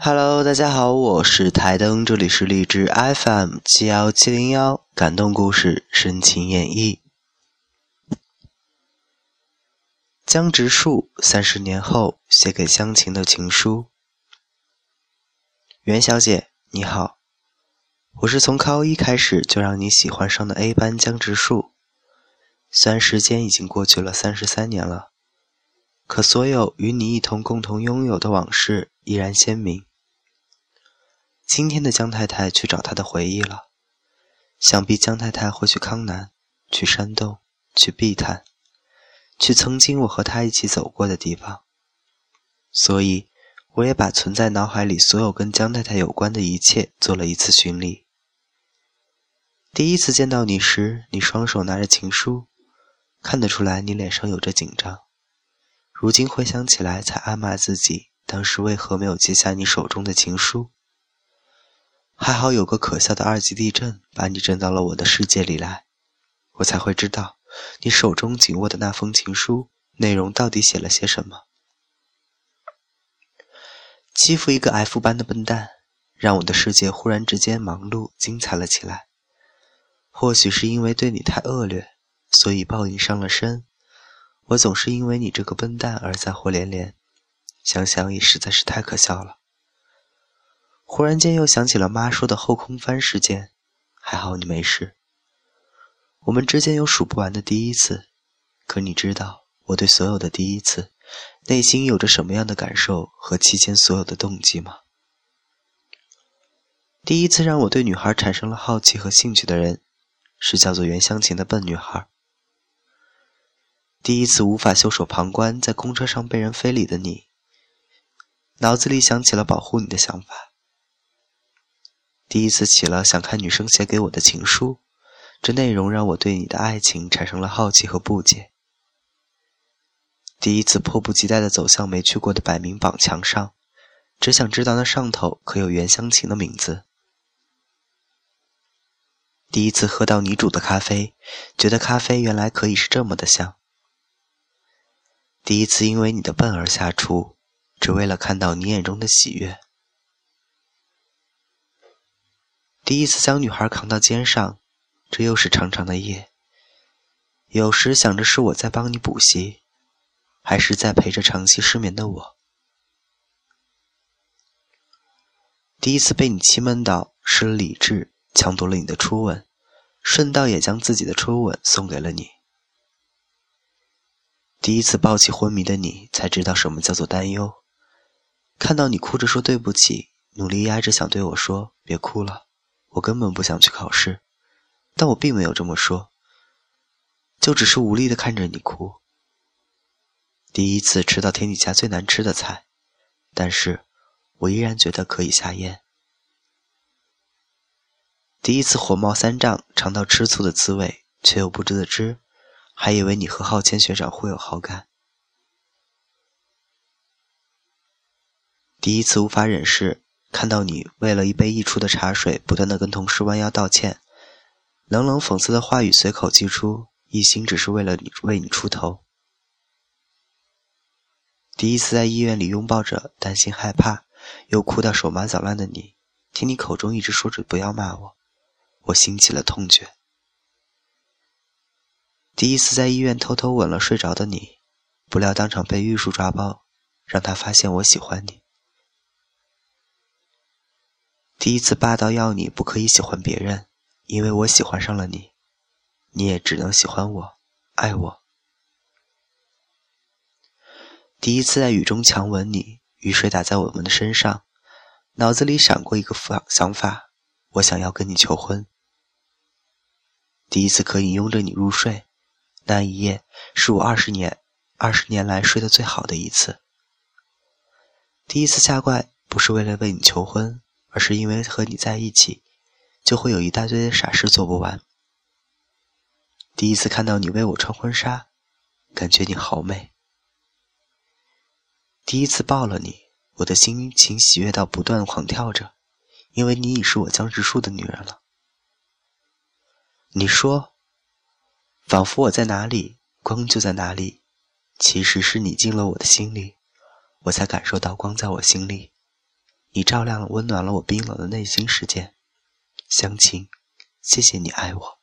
Hello，大家好，我是台灯，这里是荔枝 FM 七幺七零幺，感动故事，深情演绎。江直树三十年后写给湘琴的情书。袁小姐，你好，我是从高一开始就让你喜欢上的 A 班江直树。虽然时间已经过去了三十三年了，可所有与你一同共同拥有的往事依然鲜明。今天的江太太去找她的回忆了，想必江太太会去康南，去山洞，去碧潭，去曾经我和她一起走过的地方。所以，我也把存在脑海里所有跟江太太有关的一切做了一次巡礼。第一次见到你时，你双手拿着情书，看得出来你脸上有着紧张。如今回想起来，才暗骂自己当时为何没有接下你手中的情书。还好有个可笑的二级地震，把你震到了我的世界里来，我才会知道你手中紧握的那封情书内容到底写了些什么。欺负一个 F 班的笨蛋，让我的世界忽然之间忙碌精彩了起来。或许是因为对你太恶劣，所以报应伤了身。我总是因为你这个笨蛋而灾祸连连，想想也实在是太可笑了。忽然间又想起了妈说的后空翻事件，还好你没事。我们之间有数不完的第一次，可你知道我对所有的第一次，内心有着什么样的感受和期间所有的动机吗？第一次让我对女孩产生了好奇和兴趣的人，是叫做袁湘琴的笨女孩。第一次无法袖手旁观，在公车上被人非礼的你，脑子里想起了保护你的想法。第一次起了想看女生写给我的情书，这内容让我对你的爱情产生了好奇和不解。第一次迫不及待地走向没去过的百名榜墙上，只想知道那上头可有袁湘琴的名字。第一次喝到你煮的咖啡，觉得咖啡原来可以是这么的香。第一次因为你的笨而下厨，只为了看到你眼中的喜悦。第一次将女孩扛到肩上，这又是长长的夜。有时想着是我在帮你补习，还是在陪着长期失眠的我。第一次被你气闷到失了理智，抢夺了你的初吻，顺道也将自己的初吻送给了你。第一次抱起昏迷的你，才知道什么叫做担忧。看到你哭着说对不起，努力压着想对我说别哭了。我根本不想去考试，但我并没有这么说，就只是无力的看着你哭。第一次吃到天底下最难吃的菜，但是我依然觉得可以下咽。第一次火冒三丈，尝到吃醋的滋味，却又不知的知，还以为你和浩谦学长互有好感。第一次无法忍视。看到你为了一杯溢出的茶水，不断的跟同事弯腰道歉，冷冷讽刺的话语随口即出，一心只是为了你为你出头。第一次在医院里拥抱着担心害怕又哭到手麻脚乱的你，听你口中一直说着不要骂我，我心起了痛觉。第一次在医院偷偷吻了睡着的你，不料当场被玉树抓包，让他发现我喜欢你。第一次霸道要你不可以喜欢别人，因为我喜欢上了你，你也只能喜欢我，爱我。第一次在雨中强吻你，雨水打在我们的身上，脑子里闪过一个法想法，我想要跟你求婚。第一次可以拥着你入睡，那一夜是我二十年二十年来睡得最好的一次。第一次下跪不是为了为你求婚。而是因为和你在一起，就会有一大堆的傻事做不完。第一次看到你为我穿婚纱，感觉你好美。第一次抱了你，我的心情喜悦到不断狂跳着，因为你已是我江直树的女人了。你说，仿佛我在哪里，光就在哪里，其实是你进了我的心里，我才感受到光在我心里。你照亮了、温暖了我冰冷的内心世界。相亲，谢谢你爱我。